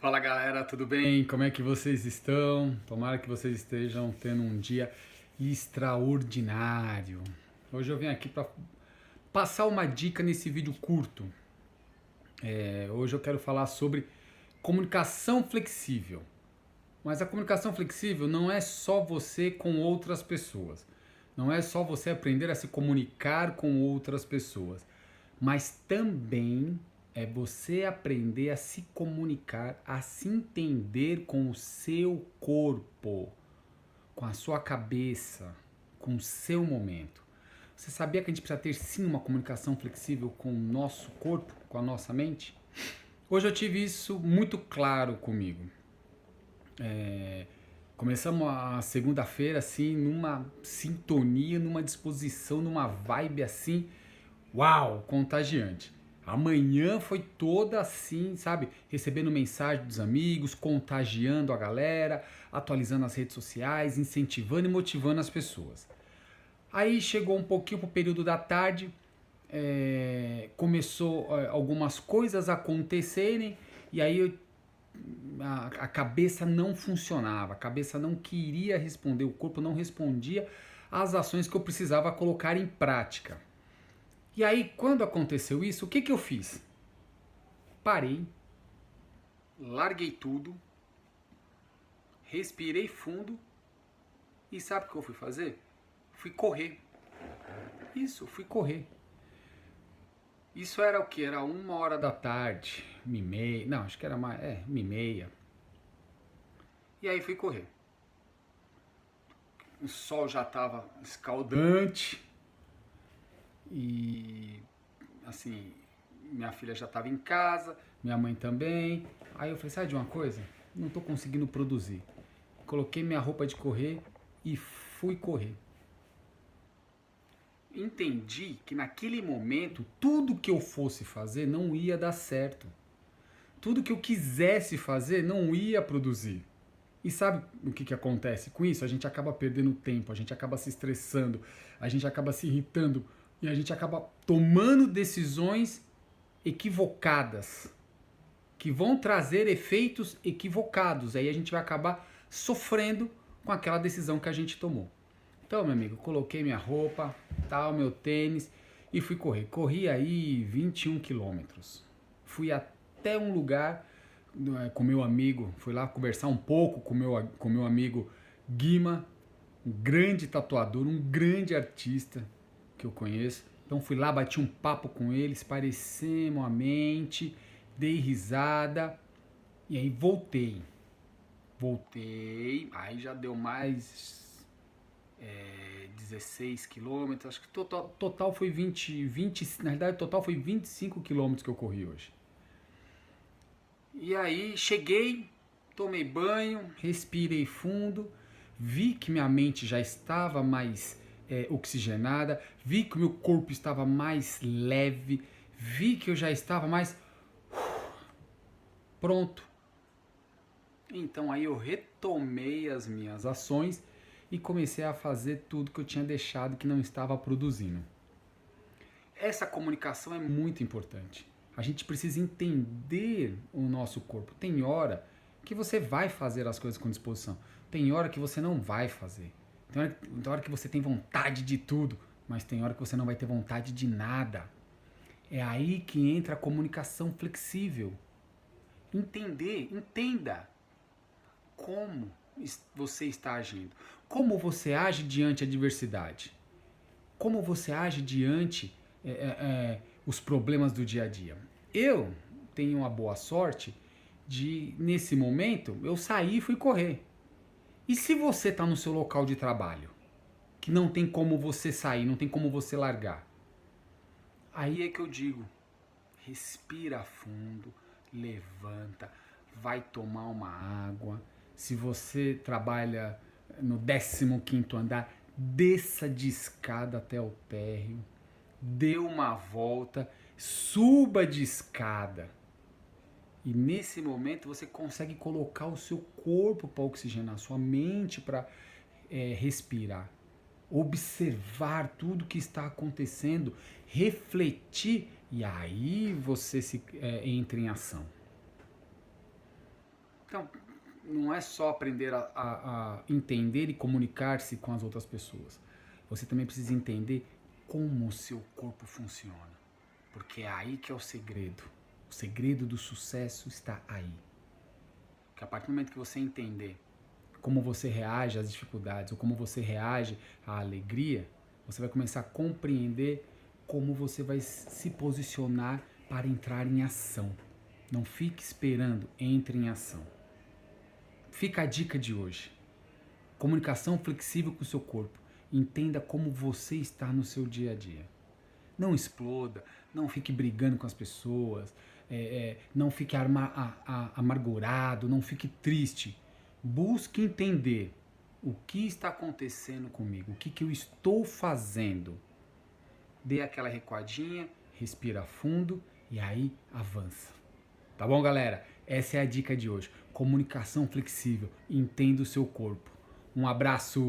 Fala galera, tudo bem? Como é que vocês estão? Tomara que vocês estejam tendo um dia extraordinário. Hoje eu vim aqui para passar uma dica nesse vídeo curto. É, hoje eu quero falar sobre comunicação flexível. Mas a comunicação flexível não é só você com outras pessoas. Não é só você aprender a se comunicar com outras pessoas, mas também é você aprender a se comunicar, a se entender com o seu corpo, com a sua cabeça, com o seu momento. Você sabia que a gente precisa ter sim uma comunicação flexível com o nosso corpo, com a nossa mente? Hoje eu tive isso muito claro comigo. É, começamos a segunda-feira assim, numa sintonia, numa disposição, numa vibe assim, uau, contagiante. Amanhã foi toda assim, sabe? Recebendo mensagem dos amigos, contagiando a galera, atualizando as redes sociais, incentivando e motivando as pessoas. Aí chegou um pouquinho pro período da tarde, é, começou é, algumas coisas acontecerem e aí eu, a, a cabeça não funcionava, a cabeça não queria responder, o corpo não respondia às ações que eu precisava colocar em prática. E aí, quando aconteceu isso, o que, que eu fiz? Parei, larguei tudo, respirei fundo e sabe o que eu fui fazer? Fui correr. Isso, fui correr. Isso era o que? Era uma hora da tarde, uma e meia. Não, acho que era mais. É, uma e meia. E aí fui correr. O sol já estava escaldante. E assim, minha filha já estava em casa, minha mãe também. Aí eu falei, sabe de uma coisa? Não estou conseguindo produzir. Coloquei minha roupa de correr e fui correr. Entendi que naquele momento tudo que eu fosse fazer não ia dar certo. Tudo que eu quisesse fazer não ia produzir. E sabe o que, que acontece com isso? A gente acaba perdendo tempo, a gente acaba se estressando, a gente acaba se irritando e a gente acaba tomando decisões equivocadas, que vão trazer efeitos equivocados. Aí a gente vai acabar sofrendo com aquela decisão que a gente tomou. Então, meu amigo, coloquei minha roupa, tal, meu tênis e fui correr. Corri aí 21 quilômetros. Fui até um lugar é, com meu amigo, fui lá conversar um pouco com meu, com meu amigo Guima, um grande tatuador, um grande artista, que eu conheço. Então fui lá, bati um papo com eles, parecemos a mente, dei risada e aí voltei. Voltei, aí já deu mais é, 16 quilômetros, acho que total, total foi 20, 20, na verdade total foi 25 quilômetros que eu corri hoje. E aí cheguei, tomei banho, respirei fundo, vi que minha mente já estava mais é, oxigenada, vi que o meu corpo estava mais leve, vi que eu já estava mais pronto. Então aí eu retomei as minhas ações e comecei a fazer tudo que eu tinha deixado que não estava produzindo. Essa comunicação é muito importante. A gente precisa entender o nosso corpo. Tem hora que você vai fazer as coisas com disposição, tem hora que você não vai fazer. Tem hora, tem hora que você tem vontade de tudo, mas tem hora que você não vai ter vontade de nada. É aí que entra a comunicação flexível. Entender, entenda como você está agindo. Como você age diante a adversidade. Como você age diante é, é, é, os problemas do dia a dia. Eu tenho a boa sorte de, nesse momento, eu saí e fui correr. E se você está no seu local de trabalho, que não tem como você sair, não tem como você largar? Aí é que eu digo: respira fundo, levanta, vai tomar uma água. Se você trabalha no 15 andar, desça de escada até o térreo, dê uma volta, suba de escada e nesse momento você consegue colocar o seu corpo para oxigenar, sua mente para é, respirar, observar tudo que está acontecendo, refletir e aí você se é, entra em ação. Então, não é só aprender a, a, a entender e comunicar-se com as outras pessoas. Você também precisa entender como o seu corpo funciona. Porque é aí que é o segredo. O segredo do sucesso está aí. Que a partir do momento que você entender como você reage às dificuldades ou como você reage à alegria, você vai começar a compreender como você vai se posicionar para entrar em ação. Não fique esperando, entre em ação. Fica a dica de hoje. Comunicação flexível com o seu corpo. Entenda como você está no seu dia a dia. Não exploda, não fique brigando com as pessoas, é, é, não fique amargurado, não fique triste. Busque entender o que está acontecendo comigo, o que, que eu estou fazendo. Dê aquela recuadinha, respira fundo e aí avança. Tá bom, galera? Essa é a dica de hoje. Comunicação flexível. Entenda o seu corpo. Um abraço!